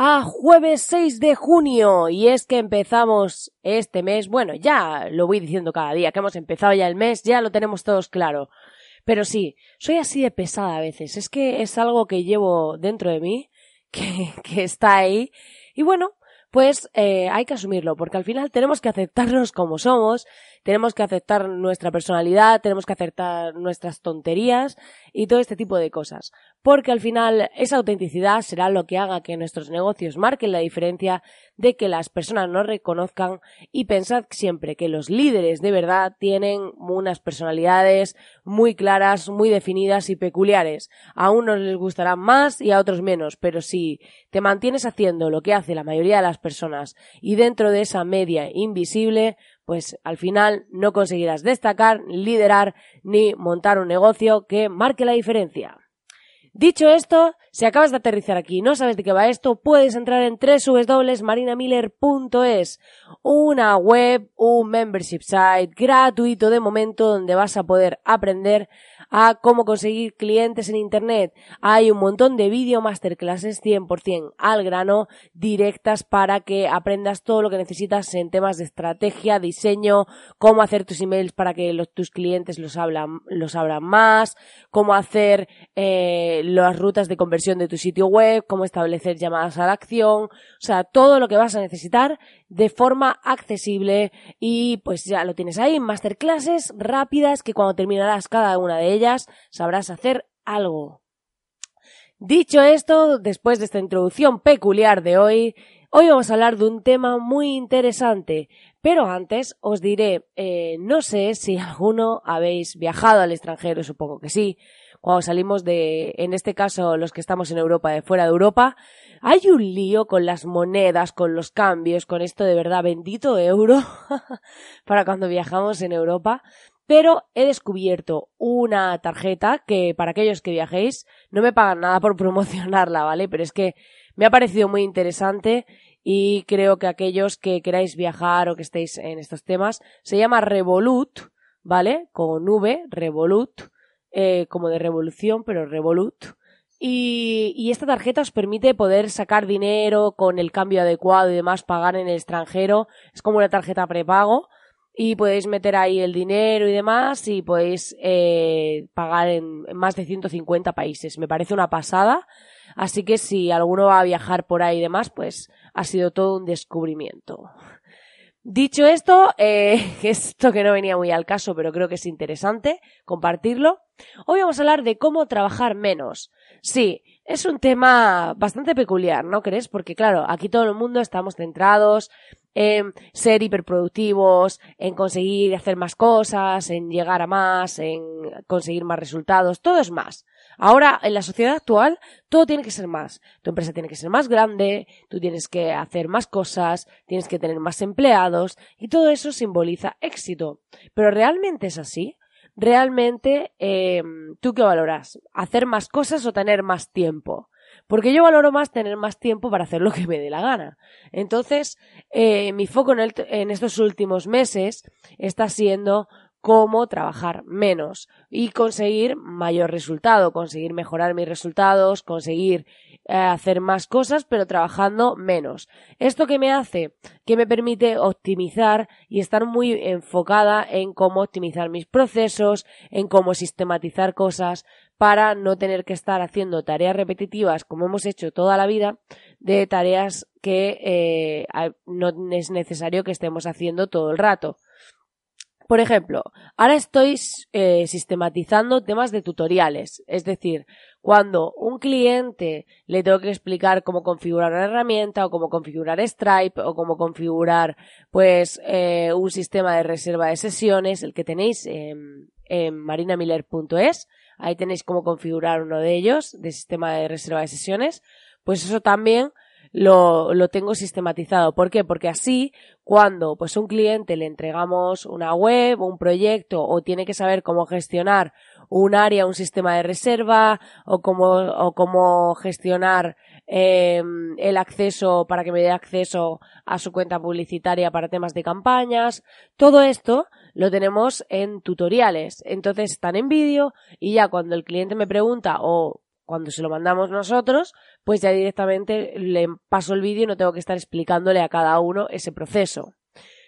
a jueves 6 de junio y es que empezamos este mes. Bueno, ya lo voy diciendo cada día que hemos empezado ya el mes, ya lo tenemos todos claro. Pero sí, soy así de pesada a veces. Es que es algo que llevo dentro de mí, que, que está ahí. Y bueno, pues eh, hay que asumirlo, porque al final tenemos que aceptarnos como somos, tenemos que aceptar nuestra personalidad, tenemos que aceptar nuestras tonterías y todo este tipo de cosas. Porque al final esa autenticidad será lo que haga que nuestros negocios marquen la diferencia de que las personas nos reconozcan y pensad siempre que los líderes de verdad tienen unas personalidades muy claras, muy definidas y peculiares. A unos les gustarán más y a otros menos, pero si te mantienes haciendo lo que hace la mayoría de las personas y dentro de esa media invisible, pues al final no conseguirás destacar, liderar ni montar un negocio que marque la diferencia. Dicho esto, si acabas de aterrizar aquí y no sabes de qué va esto, puedes entrar en www.marinamiller.es, una web, un membership site gratuito de momento donde vas a poder aprender a cómo conseguir clientes en Internet. Hay un montón de video masterclasses 100% al grano, directas para que aprendas todo lo que necesitas en temas de estrategia, diseño, cómo hacer tus emails para que los, tus clientes los hablan, los abran más, cómo hacer eh, las rutas de conversión de tu sitio web, cómo establecer llamadas a la acción, o sea, todo lo que vas a necesitar de forma accesible y pues ya lo tienes ahí, masterclasses rápidas que cuando terminarás cada una de ellas sabrás hacer algo. Dicho esto, después de esta introducción peculiar de hoy, hoy vamos a hablar de un tema muy interesante, pero antes os diré, eh, no sé si alguno habéis viajado al extranjero, supongo que sí, cuando salimos de, en este caso, los que estamos en Europa, de fuera de Europa, hay un lío con las monedas, con los cambios, con esto de verdad, bendito euro, para cuando viajamos en Europa. Pero he descubierto una tarjeta que para aquellos que viajéis no me pagan nada por promocionarla, ¿vale? Pero es que me ha parecido muy interesante y creo que aquellos que queráis viajar o que estéis en estos temas, se llama Revolut, ¿vale? Con V, Revolut, eh, como de revolución, pero Revolut. Y, y, esta tarjeta os permite poder sacar dinero con el cambio adecuado y demás, pagar en el extranjero. Es como una tarjeta prepago y podéis meter ahí el dinero y demás y podéis eh, pagar en, más de 150 países. Me parece una pasada. Así que si alguno va a viajar por ahí y demás, pues ha sido todo un descubrimiento. Dicho esto, eh, esto que no venía muy al caso, pero creo que es interesante compartirlo. Hoy vamos a hablar de cómo trabajar menos. Sí, es un tema bastante peculiar, ¿no crees? Porque claro, aquí todo el mundo estamos centrados en ser hiperproductivos, en conseguir hacer más cosas, en llegar a más, en conseguir más resultados, todo es más. Ahora, en la sociedad actual, todo tiene que ser más. Tu empresa tiene que ser más grande, tú tienes que hacer más cosas, tienes que tener más empleados, y todo eso simboliza éxito. Pero ¿realmente es así? ¿Realmente eh, tú qué valoras? ¿Hacer más cosas o tener más tiempo? Porque yo valoro más tener más tiempo para hacer lo que me dé la gana. Entonces, eh, mi foco en, estos últimos meses está siendo cómo trabajar menos y conseguir mayor resultado, conseguir mejorar mis resultados, conseguir eh, hacer más cosas, pero trabajando menos. ¿Esto qué me hace? Que me permite optimizar y estar muy enfocada en cómo optimizar mis procesos, en cómo sistematizar cosas para no tener que estar haciendo tareas repetitivas como hemos hecho toda la vida de tareas que eh, no es necesario que estemos haciendo todo el rato. Por ejemplo, ahora estoy eh, sistematizando temas de tutoriales, es decir, cuando un cliente le tengo que explicar cómo configurar una herramienta o cómo configurar Stripe o cómo configurar pues eh, un sistema de reserva de sesiones, el que tenéis en, en marinamiller.es, ahí tenéis cómo configurar uno de ellos de sistema de reserva de sesiones, pues eso también lo, lo tengo sistematizado. ¿Por qué? Porque así, cuando pues un cliente le entregamos una web, un proyecto o tiene que saber cómo gestionar un área, un sistema de reserva o cómo, o cómo gestionar eh, el acceso para que me dé acceso a su cuenta publicitaria para temas de campañas. Todo esto lo tenemos en tutoriales. Entonces están en vídeo y ya cuando el cliente me pregunta o cuando se lo mandamos nosotros, pues ya directamente le paso el vídeo y no tengo que estar explicándole a cada uno ese proceso.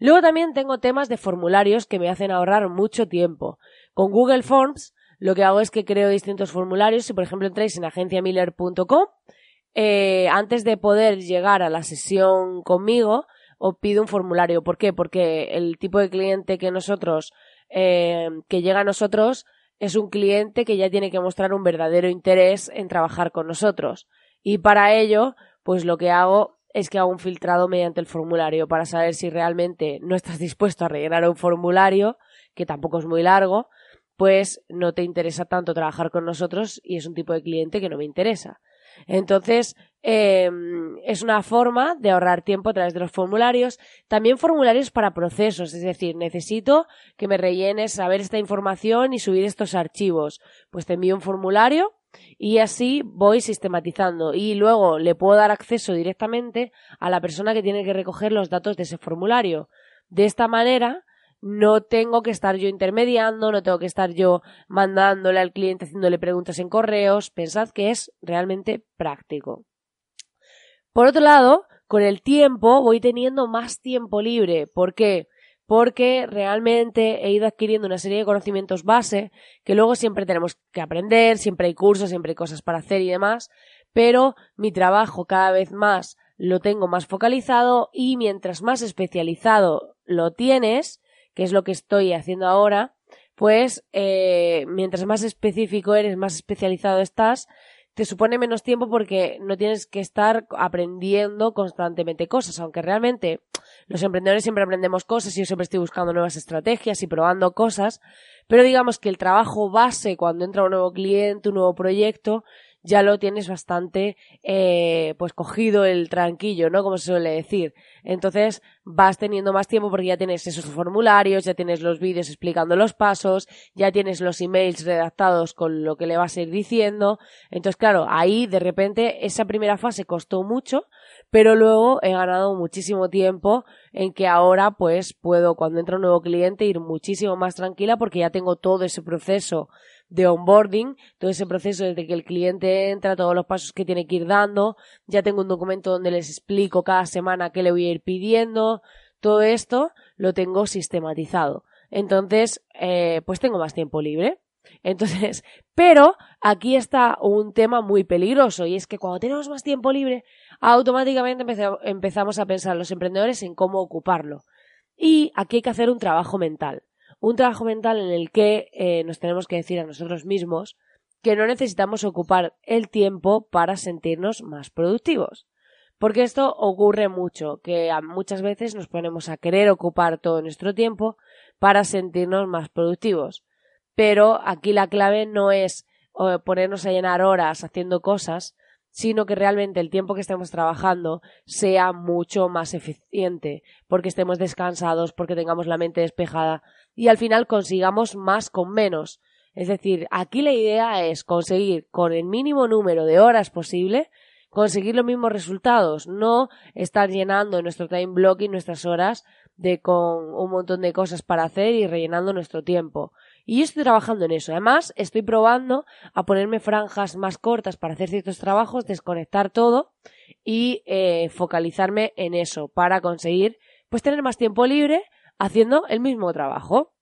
Luego también tengo temas de formularios que me hacen ahorrar mucho tiempo. Con Google Forms lo que hago es que creo distintos formularios. Si por ejemplo entráis en agenciamiller.com, eh, antes de poder llegar a la sesión conmigo, os pido un formulario. ¿Por qué? Porque el tipo de cliente que nosotros, eh, que llega a nosotros, es un cliente que ya tiene que mostrar un verdadero interés en trabajar con nosotros. Y para ello, pues lo que hago es que hago un filtrado mediante el formulario para saber si realmente no estás dispuesto a rellenar un formulario, que tampoco es muy largo, pues no te interesa tanto trabajar con nosotros y es un tipo de cliente que no me interesa. Entonces, eh, es una forma de ahorrar tiempo a través de los formularios. También formularios para procesos, es decir, necesito que me rellenes saber esta información y subir estos archivos. Pues te envío un formulario y así voy sistematizando y luego le puedo dar acceso directamente a la persona que tiene que recoger los datos de ese formulario. De esta manera, no tengo que estar yo intermediando, no tengo que estar yo mandándole al cliente haciéndole preguntas en correos. Pensad que es realmente práctico. Por otro lado, con el tiempo voy teniendo más tiempo libre. ¿Por qué? Porque realmente he ido adquiriendo una serie de conocimientos base que luego siempre tenemos que aprender, siempre hay cursos, siempre hay cosas para hacer y demás, pero mi trabajo cada vez más lo tengo más focalizado y mientras más especializado lo tienes, que es lo que estoy haciendo ahora, pues eh, mientras más específico eres, más especializado estás, te supone menos tiempo porque no tienes que estar aprendiendo constantemente cosas, aunque realmente los emprendedores siempre aprendemos cosas y yo siempre estoy buscando nuevas estrategias y probando cosas, pero digamos que el trabajo base cuando entra un nuevo cliente, un nuevo proyecto, ya lo tienes bastante eh, pues cogido el tranquillo, ¿no? Como se suele decir. Entonces vas teniendo más tiempo porque ya tienes esos formularios, ya tienes los vídeos explicando los pasos, ya tienes los emails redactados con lo que le vas a ir diciendo. Entonces, claro, ahí de repente esa primera fase costó mucho, pero luego he ganado muchísimo tiempo en que ahora pues puedo cuando entra un nuevo cliente ir muchísimo más tranquila porque ya tengo todo ese proceso de onboarding, todo ese proceso desde que el cliente entra, todos los pasos que tiene que ir dando, ya tengo un documento donde les explico cada semana qué le voy a ir pidiendo, todo esto lo tengo sistematizado. Entonces, eh, pues tengo más tiempo libre. Entonces, pero aquí está un tema muy peligroso y es que cuando tenemos más tiempo libre, automáticamente empezamos a pensar los emprendedores en cómo ocuparlo. Y aquí hay que hacer un trabajo mental un trabajo mental en el que eh, nos tenemos que decir a nosotros mismos que no necesitamos ocupar el tiempo para sentirnos más productivos. Porque esto ocurre mucho, que muchas veces nos ponemos a querer ocupar todo nuestro tiempo para sentirnos más productivos. Pero aquí la clave no es ponernos a llenar horas haciendo cosas, sino que realmente el tiempo que estemos trabajando sea mucho más eficiente, porque estemos descansados, porque tengamos la mente despejada y al final consigamos más con menos. Es decir, aquí la idea es conseguir con el mínimo número de horas posible conseguir los mismos resultados, no estar llenando nuestro time blocking nuestras horas de con un montón de cosas para hacer y rellenando nuestro tiempo. Y yo estoy trabajando en eso. Además, estoy probando a ponerme franjas más cortas para hacer ciertos trabajos, desconectar todo y eh, focalizarme en eso para conseguir pues tener más tiempo libre haciendo el mismo trabajo.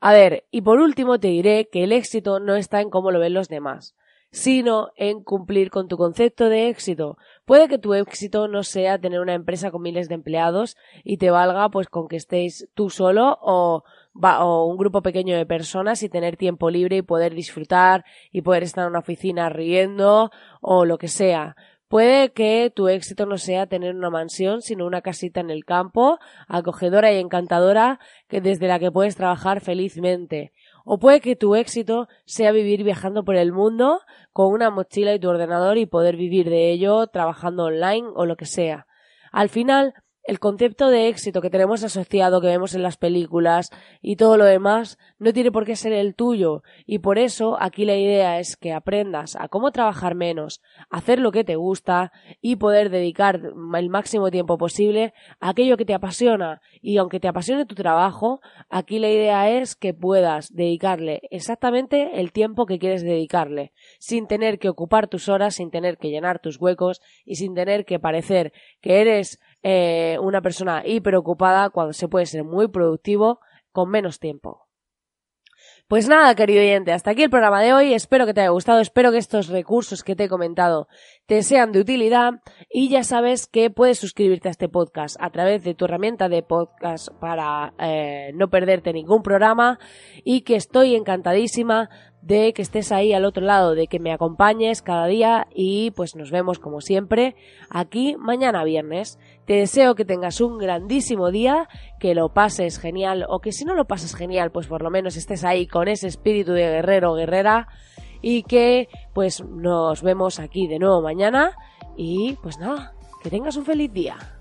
A ver, y por último te diré que el éxito no está en cómo lo ven los demás, sino en cumplir con tu concepto de éxito. Puede que tu éxito no sea tener una empresa con miles de empleados y te valga pues con que estéis tú solo o, o un grupo pequeño de personas y tener tiempo libre y poder disfrutar y poder estar en una oficina riendo o lo que sea. Puede que tu éxito no sea tener una mansión, sino una casita en el campo, acogedora y encantadora, que desde la que puedes trabajar felizmente. O puede que tu éxito sea vivir viajando por el mundo con una mochila y tu ordenador y poder vivir de ello trabajando online o lo que sea. Al final, el concepto de éxito que tenemos asociado, que vemos en las películas y todo lo demás, no tiene por qué ser el tuyo. Y por eso aquí la idea es que aprendas a cómo trabajar menos, hacer lo que te gusta y poder dedicar el máximo tiempo posible a aquello que te apasiona. Y aunque te apasione tu trabajo, aquí la idea es que puedas dedicarle exactamente el tiempo que quieres dedicarle, sin tener que ocupar tus horas, sin tener que llenar tus huecos y sin tener que parecer que eres eh, una persona hiperocupada cuando se puede ser muy productivo con menos tiempo. Pues nada, querido oyente, hasta aquí el programa de hoy. Espero que te haya gustado, espero que estos recursos que te he comentado te sean de utilidad y ya sabes que puedes suscribirte a este podcast a través de tu herramienta de podcast para eh, no perderte ningún programa y que estoy encantadísima de que estés ahí al otro lado, de que me acompañes cada día y pues nos vemos como siempre aquí mañana viernes. Te deseo que tengas un grandísimo día, que lo pases genial o que si no lo pasas genial, pues por lo menos estés ahí con ese espíritu de guerrero o guerrera y que pues nos vemos aquí de nuevo mañana y pues nada, que tengas un feliz día.